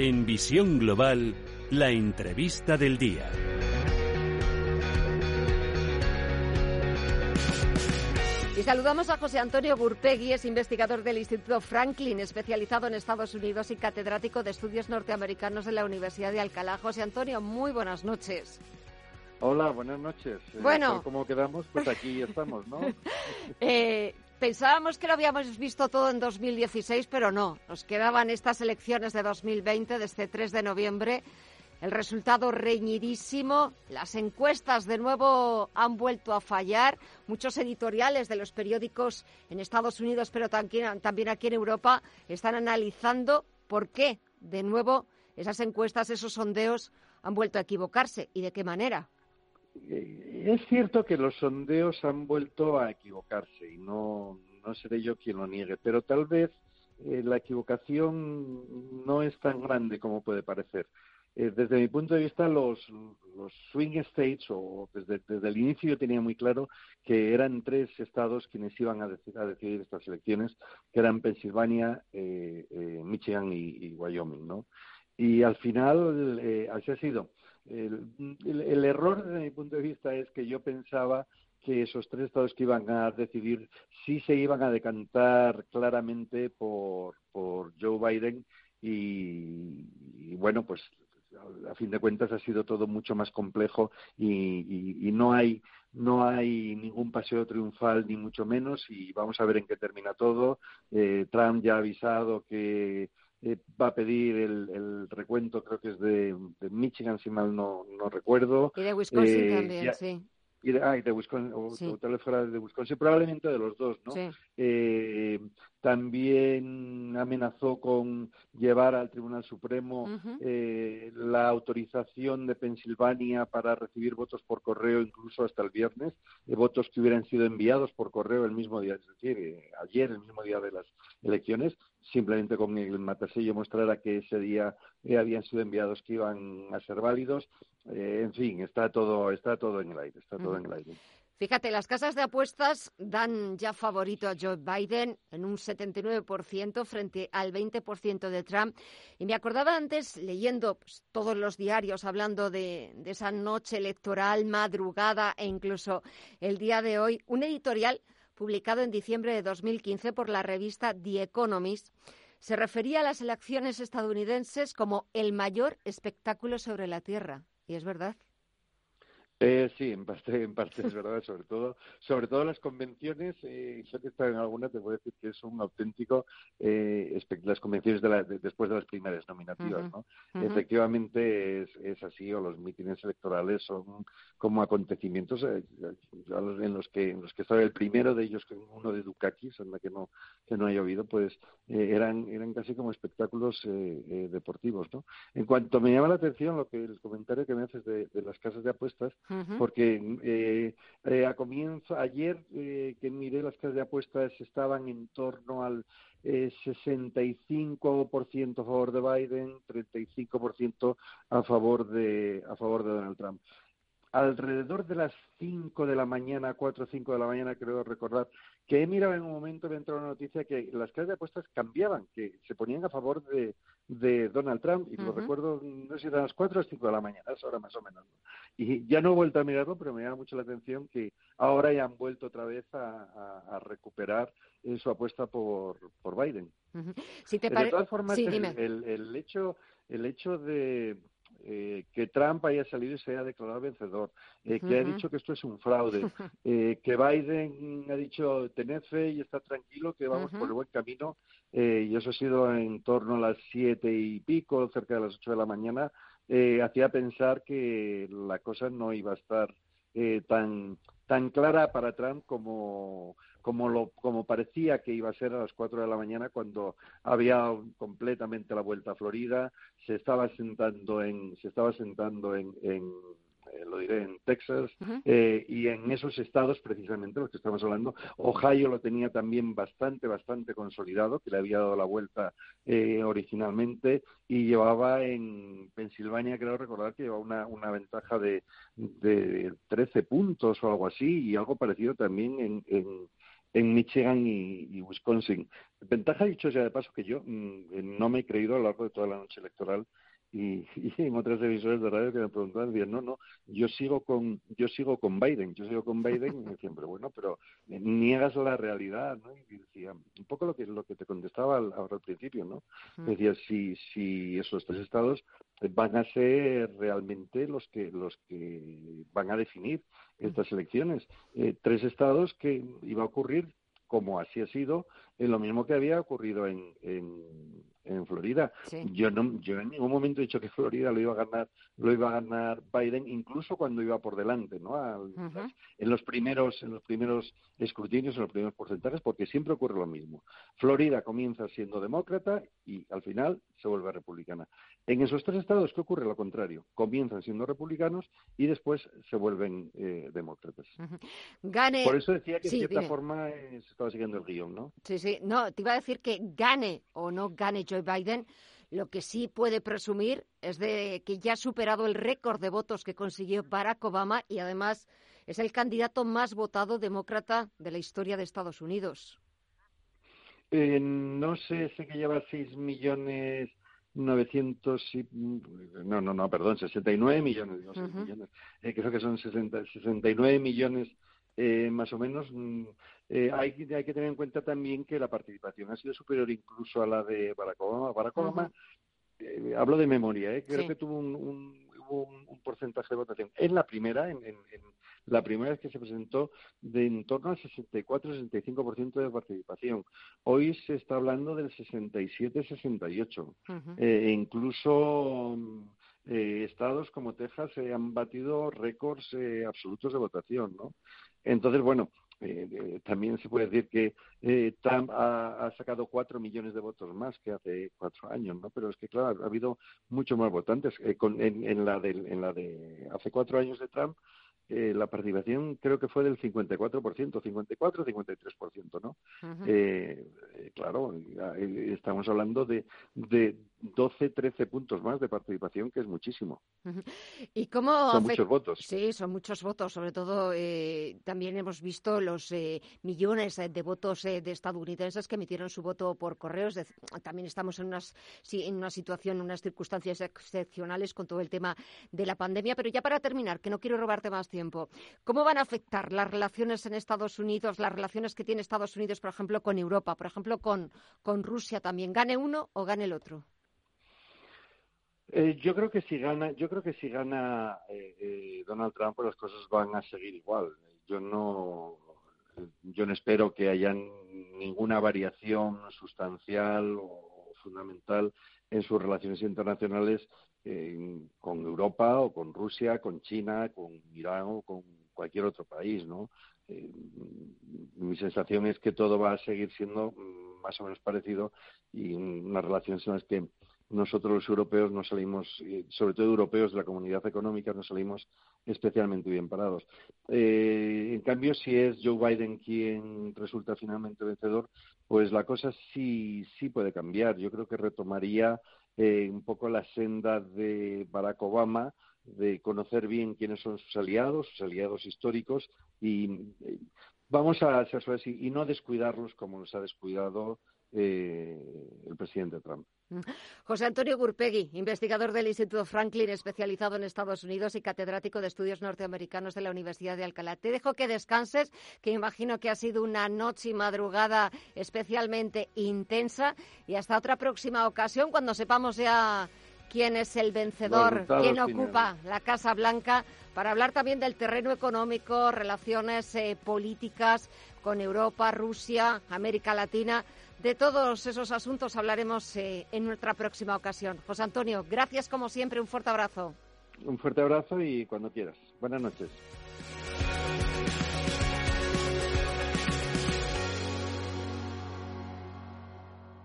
En Visión Global, la entrevista del día. Y saludamos a José Antonio Gurpegui, es investigador del Instituto Franklin, especializado en Estados Unidos y catedrático de estudios norteamericanos de la Universidad de Alcalá. José Antonio, muy buenas noches. Hola, buenas noches. Eh, bueno. ¿Cómo quedamos? Pues aquí estamos, ¿no? eh, Pensábamos que lo habíamos visto todo en 2016, pero no. Nos quedaban estas elecciones de 2020, de este 3 de noviembre. El resultado reñidísimo. Las encuestas de nuevo han vuelto a fallar. Muchos editoriales de los periódicos en Estados Unidos, pero también, también aquí en Europa, están analizando por qué, de nuevo, esas encuestas, esos sondeos han vuelto a equivocarse y de qué manera. Eh, es cierto que los sondeos han vuelto a equivocarse y no, no seré yo quien lo niegue, pero tal vez eh, la equivocación no es tan grande como puede parecer. Eh, desde mi punto de vista, los, los swing states, o desde, desde, el inicio yo tenía muy claro que eran tres estados quienes iban a, decidir, a decidir estas elecciones, que eran Pensilvania, Michigan y, y, Wyoming, ¿no? Y al final así ha sido. El, error desde mi punto de vista es que yo pensaba que esos tres estados que iban a decidir sí se iban a decantar claramente por, por Joe Biden y, bueno, pues a fin de cuentas ha sido todo mucho más complejo y, y, no hay no hay ningún paseo triunfal ni mucho menos y vamos a ver en qué termina todo. Eh, Trump ya ha avisado que eh, va a pedir el, el, recuento, creo que es de, de, Michigan, si mal no, no recuerdo. Y de Wisconsin eh, también, ya, sí. Y de, ah, y de Wisconsin, o, sí. o tal vez fuera de Wisconsin, probablemente de los dos, ¿no? Sí. Eh, también amenazó con llevar al Tribunal Supremo Uh -huh. eh, la autorización de Pensilvania para recibir votos por correo incluso hasta el viernes, eh, votos que hubieran sido enviados por correo el mismo día, es decir, eh, ayer, el mismo día de las elecciones, simplemente con el matasello mostrara que ese día eh, habían sido enviados que iban a ser válidos. Eh, en fin, está todo, está todo en el aire, está todo en el aire. Fíjate, las casas de apuestas dan ya favorito a Joe Biden en un 79% frente al 20% de Trump. Y me acordaba antes, leyendo pues, todos los diarios, hablando de, de esa noche electoral, madrugada e incluso el día de hoy, un editorial publicado en diciembre de 2015 por la revista The Economist se refería a las elecciones estadounidenses como el mayor espectáculo sobre la Tierra. Y es verdad. Eh, sí, en parte, en parte es verdad, sobre todo, sobre todo las convenciones, eh, yo que he estado en algunas, te a decir que es un auténtico, eh, las convenciones de la, de- después de las primeras nominativas, ¿no? Efectivamente es, es así, o los mítines electorales son como acontecimientos eh, en los que en los que estaba el primero de ellos, que uno de Dukakis, en la que no que no haya oído, pues eh, eran eran casi como espectáculos eh, deportivos, ¿no? En cuanto me llama la atención lo que el comentario que me haces de, de las casas de apuestas, Porque eh, eh, a comienzo ayer eh, que miré las casas de apuestas estaban en torno al eh, 65% a favor de Biden, 35% a favor de a favor de Donald Trump. Alrededor de las 5 de la mañana, 4 o 5 de la mañana, creo recordar, que he mirado en un momento, me entró una noticia que las casas de apuestas cambiaban, que se ponían a favor de, de Donald Trump, y lo recuerdo, no sé si eran las 4 o 5 de la mañana, es ahora más o menos. ¿no? Y ya no he vuelto a mirarlo, pero me llama mucho la atención que ahora ya han vuelto otra vez a, a- a recuperar eh, su apuesta por, por Biden. Ujú. Si te de todas formas, Sí, el, dime. el- el hecho, el hecho de eh, que Trump haya salido y se haya declarado vencedor, eh, que ha Ujú. dicho que esto es un fraude, eh, que Biden ha dicho tened fe y está tranquilo, que vamos por el buen camino, eh, y eso ha sido en torno a las siete y pico, cerca de las ocho de la mañana, eh, hacía pensar que la cosa no iba a estar eh, tan tan clara para Trump como como lo como parecía que iba a ser a las cuatro de la mañana cuando había completamente la vuelta a Florida se estaba sentando en se estaba sentando en, en eh, lo diré en Texas eh, y en esos estados precisamente los que estamos hablando Ohio lo tenía también bastante bastante consolidado que le había dado la vuelta eh, originalmente y llevaba en Pensilvania creo recordar que llevaba una, una ventaja de, de 13 puntos o algo así y algo parecido también en, en, en Michigan y, Wisconsin. Ventaja, dicho ya de paso, que yo mm, no me he creído a lo largo de toda la noche electoral y, en otras emisoras de radio que me preguntaban, decían, no, no, yo sigo con yo sigo con Biden, yo sigo con Biden, y me decían, pero bueno, pero niegas la realidad, ¿no? Y decía, un poco lo que lo que te contestaba ahora al principio, ¿no? Decía, si, si esos tres estados van a ser realmente los que los que van a definir estas elecciones. Eh, tres estados que iba a ocurrir como así ha sido, en lo mismo que había ocurrido en, en Florida. Yo no, yo en ningún momento he dicho que Florida lo iba a ganar, lo iba a ganar Biden, incluso cuando iba por delante, ¿no? En los primeros, en los primeros escrutinios, en los primeros porcentajes, porque siempre ocurre lo mismo. Florida comienza siendo demócrata y al final se vuelve republicana. En esos tres estados, ¿qué ocurre? Lo contrario. Comienzan siendo republicanos y después se vuelven eh, demócratas. Gane. Por eso decía que de cierta forma eh, se estaba siguiendo el guion, ¿no? Sí, sí. No, te iba a decir que gane o no gane Joe Biden, lo que sí puede presumir es de que ya ha superado el récord de votos que consiguió Barack Obama y además es el candidato más votado demócrata de la historia de Estados Unidos. Eh, no sé, sé que lleva 6 millones 900 y, no, no, no, perdón, 69 millones, no, millones. Eh, creo que son 60, 69 millones eh, más o menos. Mm, eh, hay, hay, que tener en cuenta también que la participación ha sido superior incluso a la de Barack Obama. Barack Obama, eh, hablo de memoria, eh, creo que tuvo un, un, un, porcentaje de votación en la primera, en, en, la primera vez que se presentó, de en torno al 64-65% de participación. Hoy se está hablando del 67-68. e incluso eh, estados como Texas eh, han batido récords eh, absolutos de votación, ¿no? Entonces, bueno, eh, también se puede decir que eh, Trump ha, sacado cuatro millones de votos más que hace cuatro años, ¿no? Pero es que, claro, ha habido muchos más votantes. en, la de, en la de hace cuatro años de Trump, eh, la participación creo que fue del 54%, 54 53%, ¿no? Eh, eh, claro, estamos hablando de, de 12, 13 puntos más de participación, que es muchísimo. ¿Y cómo son muchos votos. Sí, son muchos votos. Sobre todo, también hemos visto los millones de votos de estadounidenses que emitieron su voto por correos. también estamos en, unas, en una situación, unas circunstancias excepcionales con todo el tema de la pandemia. Pero ya para terminar, que no quiero robarte más tiempo ¿Cómo van a afectar las relaciones en Estados Unidos, las relaciones que tiene Estados Unidos, por ejemplo, con Europa, por ejemplo, con, con Rusia también? ¿Gane uno o gane el otro? Eh, yo creo que si gana, yo creo que si gana eh, eh, Donald Trump, pues las cosas van a seguir igual. Yo no, yo no espero que haya ninguna variación sustancial o fundamental en sus relaciones internacionales con Europa o con Rusia, con China, con Irán o con cualquier otro país, ¿no? Eh, mi sensación es que todo va a seguir siendo mm, más o menos parecido y unas relaciones en las que nosotros los europeos no salimos, sobre todo europeos de la comunidad económica, no salimos especialmente bien parados. Eh, en cambio, si es Joe Biden quien resulta finalmente vencedor, pues la cosa sí, sí puede cambiar. Yo creo que retomaría eh, un poco la senda de Barack Obama, de conocer bien quiénes son sus aliados, sus aliados históricos, y eh, vamos a ser suaves y, no descuidarlos como nos ha descuidado eh, el presidente Trump. Mm. José Antonio Gurpegui, investigador del Instituto Franklin, especializado en Estados Unidos y catedrático de estudios norteamericanos de la Universidad de Alcalá. Te dejo que descanses, que imagino que ha sido una noche y madrugada especialmente intensa. Y hasta otra próxima ocasión, cuando sepamos ya quién es el vencedor, quién ocupa la Casa Blanca, para hablar también del terreno económico, relaciones eh, políticas con Europa, Rusia, América Latina. De todos esos asuntos hablaremos eh, en nuestra próxima ocasión. José Antonio, gracias como siempre, un fuerte abrazo. Un fuerte abrazo y cuando quieras. Buenas noches.